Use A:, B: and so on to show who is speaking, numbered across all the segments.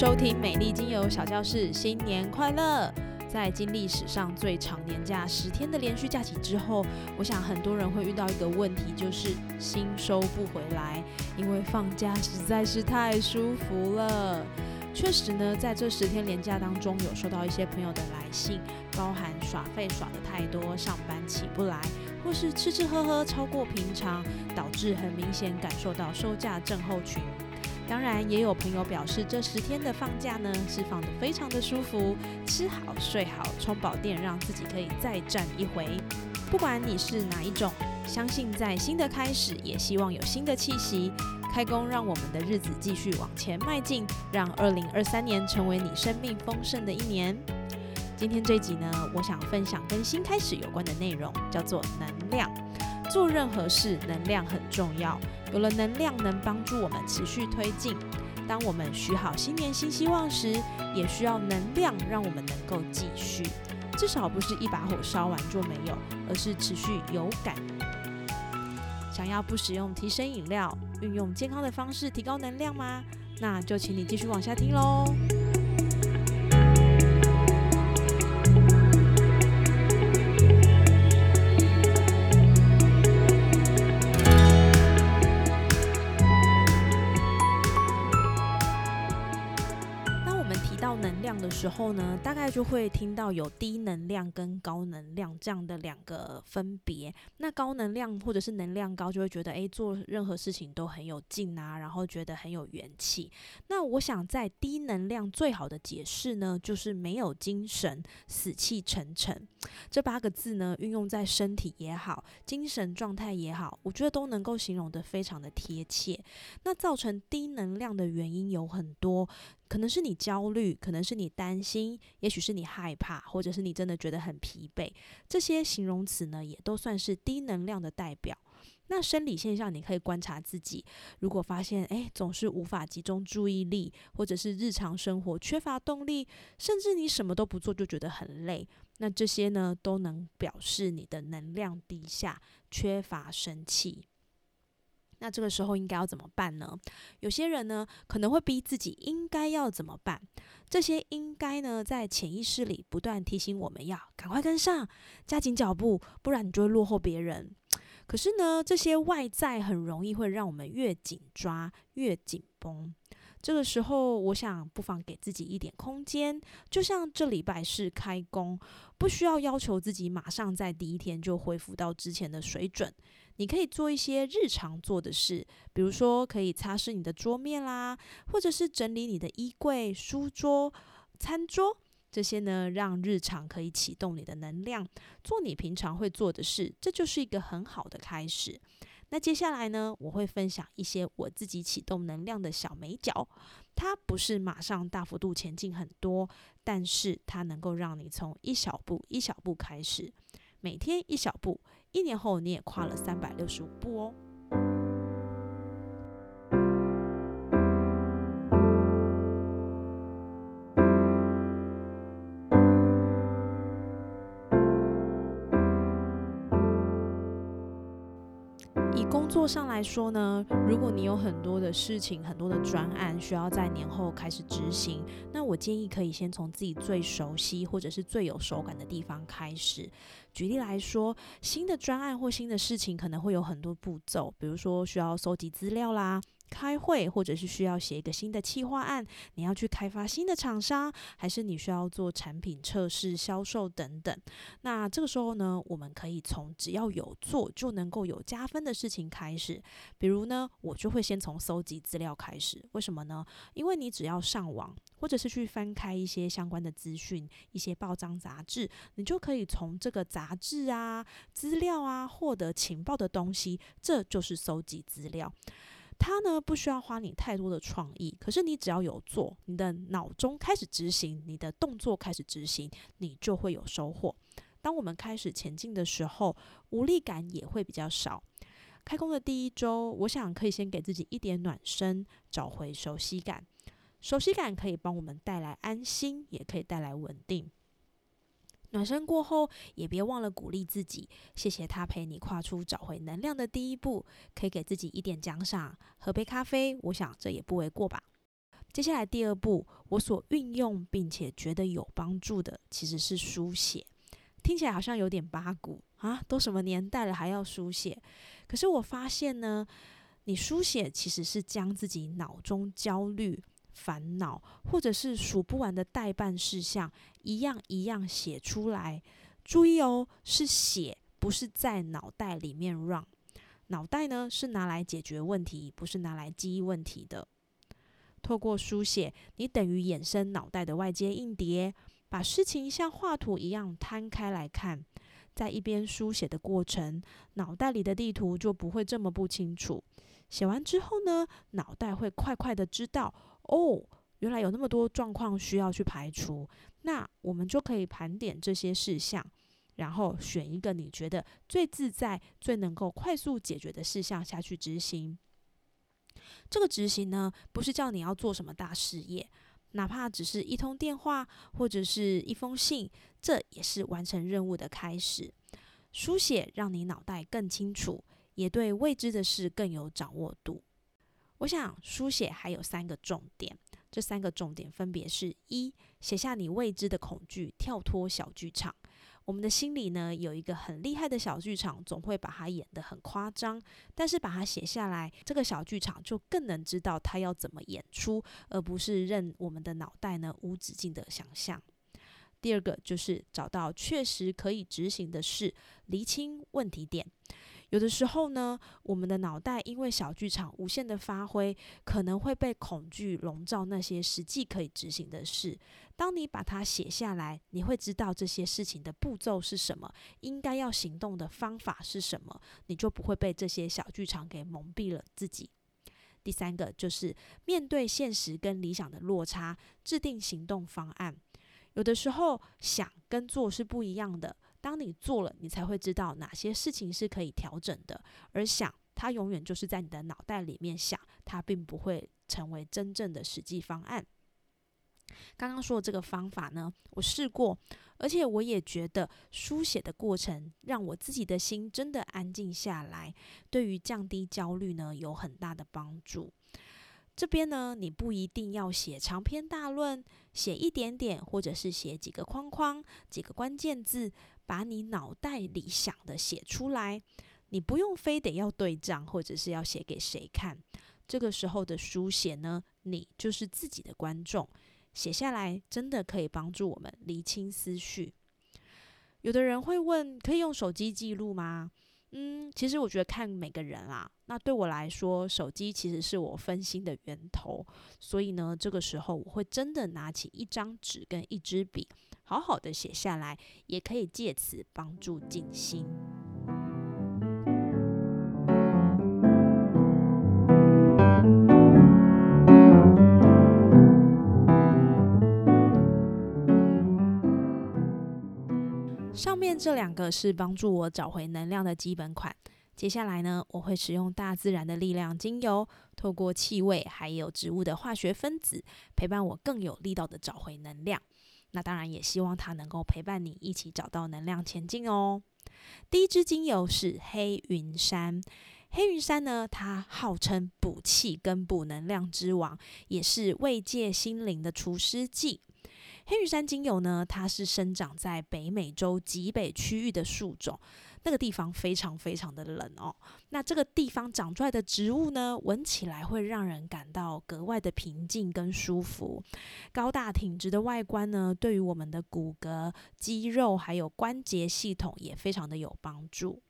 A: 收听美丽精油小教室，新年快乐！在经历史上最长年假十天的连续假期之后，我想很多人会遇到一个问题，就是心收不回来，因为放假实在是太舒服了。确实呢，在这十天连假当中，有收到一些朋友的来信，包含耍费耍的太多，上班起不来，或是吃吃喝喝超过平常，导致很明显感受到收假症候群。当然，也有朋友表示，这十天的放假呢，是放得非常的舒服，吃好睡好，充饱电，让自己可以再战一回。不管你是哪一种，相信在新的开始，也希望有新的气息。开工，让我们的日子继续往前迈进，让二零二三年成为你生命丰盛的一年。今天这集呢，我想分享跟新开始有关的内容，叫做能量。做任何事，能量很重要。有了能量，能帮助我们持续推进。当我们许好新年新希望时，也需要能量让我们能够继续。至少不是一把火烧完就没有，而是持续有感。想要不使用提神饮料，运用健康的方式提高能量吗？那就请你继续往下听喽。时候呢，大概就会听到有低能量跟高能量这样的两个分别。那高能量或者是能量高，就会觉得诶，做任何事情都很有劲啊，然后觉得很有元气。那我想在低能量最好的解释呢，就是没有精神、死气沉沉。这八个字呢，运用在身体也好，精神状态也好，我觉得都能够形容的非常的贴切。那造成低能量的原因有很多。可能是你焦虑，可能是你担心，也许是你害怕，或者是你真的觉得很疲惫。这些形容词呢，也都算是低能量的代表。那生理现象，你可以观察自己，如果发现诶总是无法集中注意力，或者是日常生活缺乏动力，甚至你什么都不做就觉得很累，那这些呢，都能表示你的能量低下，缺乏生气。那这个时候应该要怎么办呢？有些人呢可能会逼自己应该要怎么办？这些应该呢在潜意识里不断提醒我们要赶快跟上，加紧脚步，不然你就会落后别人。可是呢，这些外在很容易会让我们越紧抓越紧绷。这个时候，我想不妨给自己一点空间，就像这礼拜是开工，不需要要求自己马上在第一天就恢复到之前的水准。你可以做一些日常做的事，比如说可以擦拭你的桌面啦，或者是整理你的衣柜、书桌、餐桌这些呢，让日常可以启动你的能量，做你平常会做的事，这就是一个很好的开始。那接下来呢，我会分享一些我自己启动能量的小美角，它不是马上大幅度前进很多，但是它能够让你从一小步一小步开始，每天一小步。一年后，你也跨了三百六十五步哦。工作上来说呢，如果你有很多的事情、很多的专案需要在年后开始执行，那我建议可以先从自己最熟悉或者是最有手感的地方开始。举例来说，新的专案或新的事情可能会有很多步骤，比如说需要收集资料啦。开会，或者是需要写一个新的企划案，你要去开发新的厂商，还是你需要做产品测试、销售等等？那这个时候呢，我们可以从只要有做就能够有加分的事情开始。比如呢，我就会先从搜集资料开始。为什么呢？因为你只要上网，或者是去翻开一些相关的资讯、一些报章杂志，你就可以从这个杂志啊、资料啊获得情报的东西，这就是搜集资料。它呢不需要花你太多的创意，可是你只要有做，你的脑中开始执行，你的动作开始执行，你就会有收获。当我们开始前进的时候，无力感也会比较少。开工的第一周，我想可以先给自己一点暖身，找回熟悉感。熟悉感可以帮我们带来安心，也可以带来稳定。暖身过后，也别忘了鼓励自己，谢谢他陪你跨出找回能量的第一步，可以给自己一点奖赏，喝杯咖啡，我想这也不为过吧。接下来第二步，我所运用并且觉得有帮助的，其实是书写。听起来好像有点八股啊，都什么年代了还要书写？可是我发现呢，你书写其实是将自己脑中焦虑。烦恼，或者是数不完的代办事项，一样一样写出来。注意哦，是写，不是在脑袋里面 run。脑袋呢是拿来解决问题，不是拿来记忆问题的。透过书写，你等于衍生脑袋的外接硬碟，把事情像画图一样摊开来看。在一边书写的过程，脑袋里的地图就不会这么不清楚。写完之后呢，脑袋会快快的知道。哦，原来有那么多状况需要去排除，那我们就可以盘点这些事项，然后选一个你觉得最自在、最能够快速解决的事项下去执行。这个执行呢，不是叫你要做什么大事业，哪怕只是一通电话或者是一封信，这也是完成任务的开始。书写让你脑袋更清楚，也对未知的事更有掌握度。我想书写还有三个重点，这三个重点分别是：一、写下你未知的恐惧，跳脱小剧场。我们的心里呢有一个很厉害的小剧场，总会把它演得很夸张，但是把它写下来，这个小剧场就更能知道它要怎么演出，而不是任我们的脑袋呢无止境的想象。第二个就是找到确实可以执行的事，厘清问题点。有的时候呢，我们的脑袋因为小剧场无限的发挥，可能会被恐惧笼罩那些实际可以执行的事。当你把它写下来，你会知道这些事情的步骤是什么，应该要行动的方法是什么，你就不会被这些小剧场给蒙蔽了自己。第三个就是面对现实跟理想的落差，制定行动方案。有的时候想跟做是不一样的。当你做了，你才会知道哪些事情是可以调整的。而想，它永远就是在你的脑袋里面想，它并不会成为真正的实际方案。刚刚说的这个方法呢，我试过，而且我也觉得书写的过程让我自己的心真的安静下来，对于降低焦虑呢有很大的帮助。这边呢，你不一定要写长篇大论，写一点点，或者是写几个框框、几个关键字。把你脑袋里想的写出来，你不用非得要对账，或者是要写给谁看。这个时候的书写呢，你就是自己的观众，写下来真的可以帮助我们理清思绪。有的人会问，可以用手机记录吗？嗯，其实我觉得看每个人啦。那对我来说，手机其实是我分心的源头，所以呢，这个时候我会真的拿起一张纸跟一支笔。好好的写下来，也可以借此帮助静心。上面这两个是帮助我找回能量的基本款。接下来呢，我会使用大自然的力量精油，透过气味还有植物的化学分子，陪伴我更有力道的找回能量。那当然也希望它能够陪伴你一起找到能量前进哦。第一支精油是黑云杉，黑云杉呢，它号称补气跟补能量之王，也是慰藉心灵的除湿剂。黑云山精油呢，它是生长在北美洲极北区域的树种。那个地方非常非常的冷哦，那这个地方长出来的植物呢，闻起来会让人感到格外的平静跟舒服。高大挺直的外观呢，对于我们的骨骼、肌肉还有关节系统也非常的有帮助。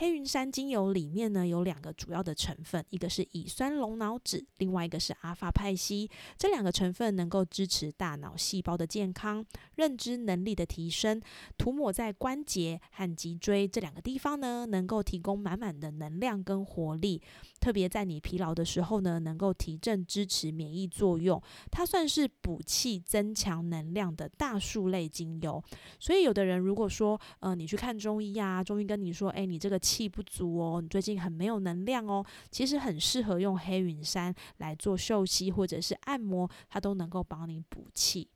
A: 黑云杉精油里面呢有两个主要的成分，一个是乙酸龙脑酯，另外一个是阿法派西。这两个成分能够支持大脑细胞的健康、认知能力的提升。涂抹在关节和脊椎这两个地方呢，能够提供满满的能量跟活力。特别在你疲劳的时候呢，能够提振、支持免疫作用。它算是补气、增强能量的大树类精油。所以有的人如果说，呃，你去看中医啊，中医跟你说，哎，你这个气不足哦，你最近很没有能量哦，其实很适合用黑云杉来做嗅吸或者是按摩，它都能够帮你补气。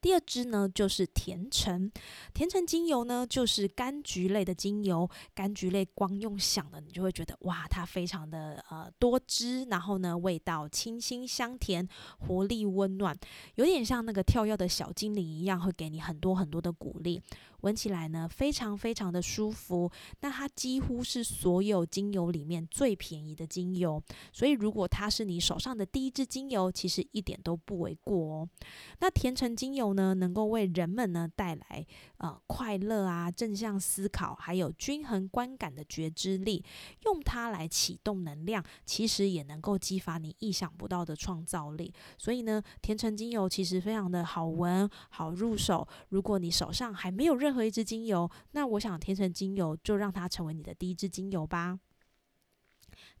A: 第二支呢，就是甜橙。甜橙精油呢，就是柑橘类的精油。柑橘类光用想的，你就会觉得哇，它非常的呃多汁，然后呢，味道清新香甜，活力温暖，有点像那个跳跃的小精灵一样，会给你很多很多的鼓励。闻起来呢，非常非常的舒服。那它几乎是所有精油里面最便宜的精油，所以如果它是你手上的第一支精油，其实一点都不为过哦。那甜橙精油呢，能够为人们呢带来呃快乐啊、正向思考，还有均衡观感的觉知力。用它来启动能量，其实也能够激发你意想不到的创造力。所以呢，甜橙精油其实非常的好闻、好入手。如果你手上还没有任和一支精油，那我想天成精油就让它成为你的第一支精油吧。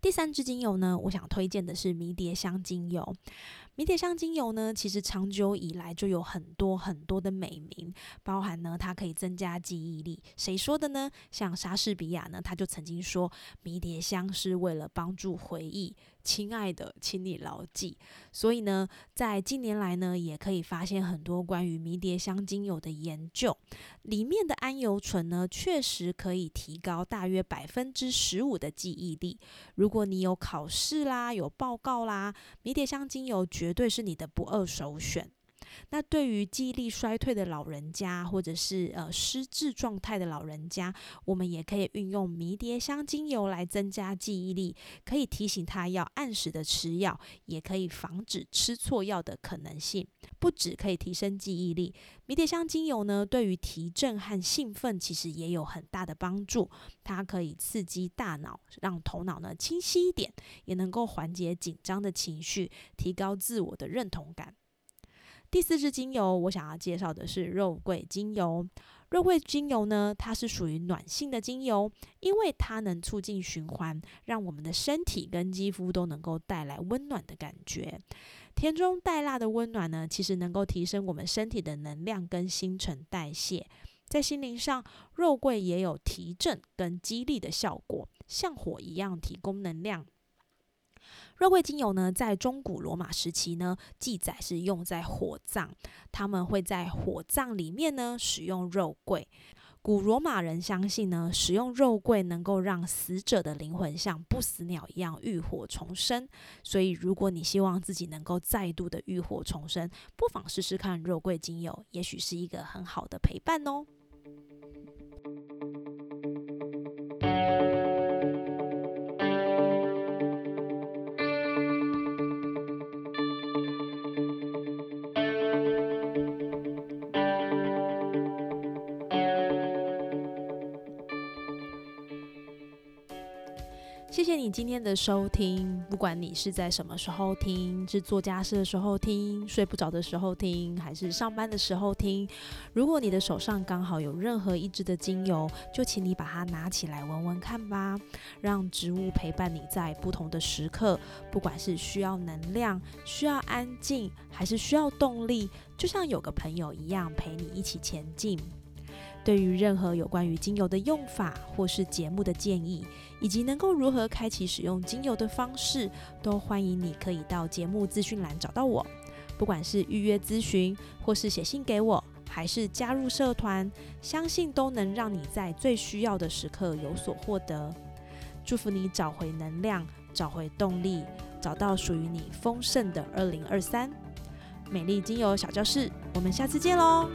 A: 第三支精油呢，我想推荐的是迷迭香精油。迷迭香精油呢，其实长久以来就有很多很多的美名，包含呢它可以增加记忆力。谁说的呢？像莎士比亚呢，他就曾经说迷迭香是为了帮助回忆。亲爱的，请你牢记。所以呢，在近年来呢，也可以发现很多关于迷迭香精油的研究，里面的桉油醇呢，确实可以提高大约百分之十五的记忆力。如果你有考试啦，有报告啦，迷迭香精油绝绝对是你的不二首选。那对于记忆力衰退的老人家，或者是呃失智状态的老人家，我们也可以运用迷迭香精油来增加记忆力，可以提醒他要按时的吃药，也可以防止吃错药的可能性。不止可以提升记忆力，迷迭香精油呢，对于提振和兴奋其实也有很大的帮助。它可以刺激大脑，让头脑呢清晰一点，也能够缓解紧张的情绪，提高自我的认同感。第四支精油，我想要介绍的是肉桂精油。肉桂精油呢，它是属于暖性的精油，因为它能促进循环，让我们的身体跟肌肤都能够带来温暖的感觉。甜中带辣的温暖呢，其实能够提升我们身体的能量跟新陈代谢。在心灵上，肉桂也有提振跟激励的效果，像火一样提供能量。肉桂精油呢，在中古罗马时期呢，记载是用在火葬，他们会在火葬里面呢使用肉桂。古罗马人相信呢，使用肉桂能够让死者的灵魂像不死鸟一样浴火重生。所以，如果你希望自己能够再度的浴火重生，不妨试试看肉桂精油，也许是一个很好的陪伴哦。谢谢你今天的收听，不管你是在什么时候听，是做家事的时候听，睡不着的时候听，还是上班的时候听。如果你的手上刚好有任何一支的精油，就请你把它拿起来闻闻看吧，让植物陪伴你在不同的时刻，不管是需要能量、需要安静，还是需要动力，就像有个朋友一样陪你一起前进。对于任何有关于精油的用法，或是节目的建议，以及能够如何开启使用精油的方式，都欢迎你可以到节目资讯栏找到我。不管是预约咨询，或是写信给我，还是加入社团，相信都能让你在最需要的时刻有所获得。祝福你找回能量，找回动力，找到属于你丰盛的二零二三。美丽精油小教室，我们下次见喽！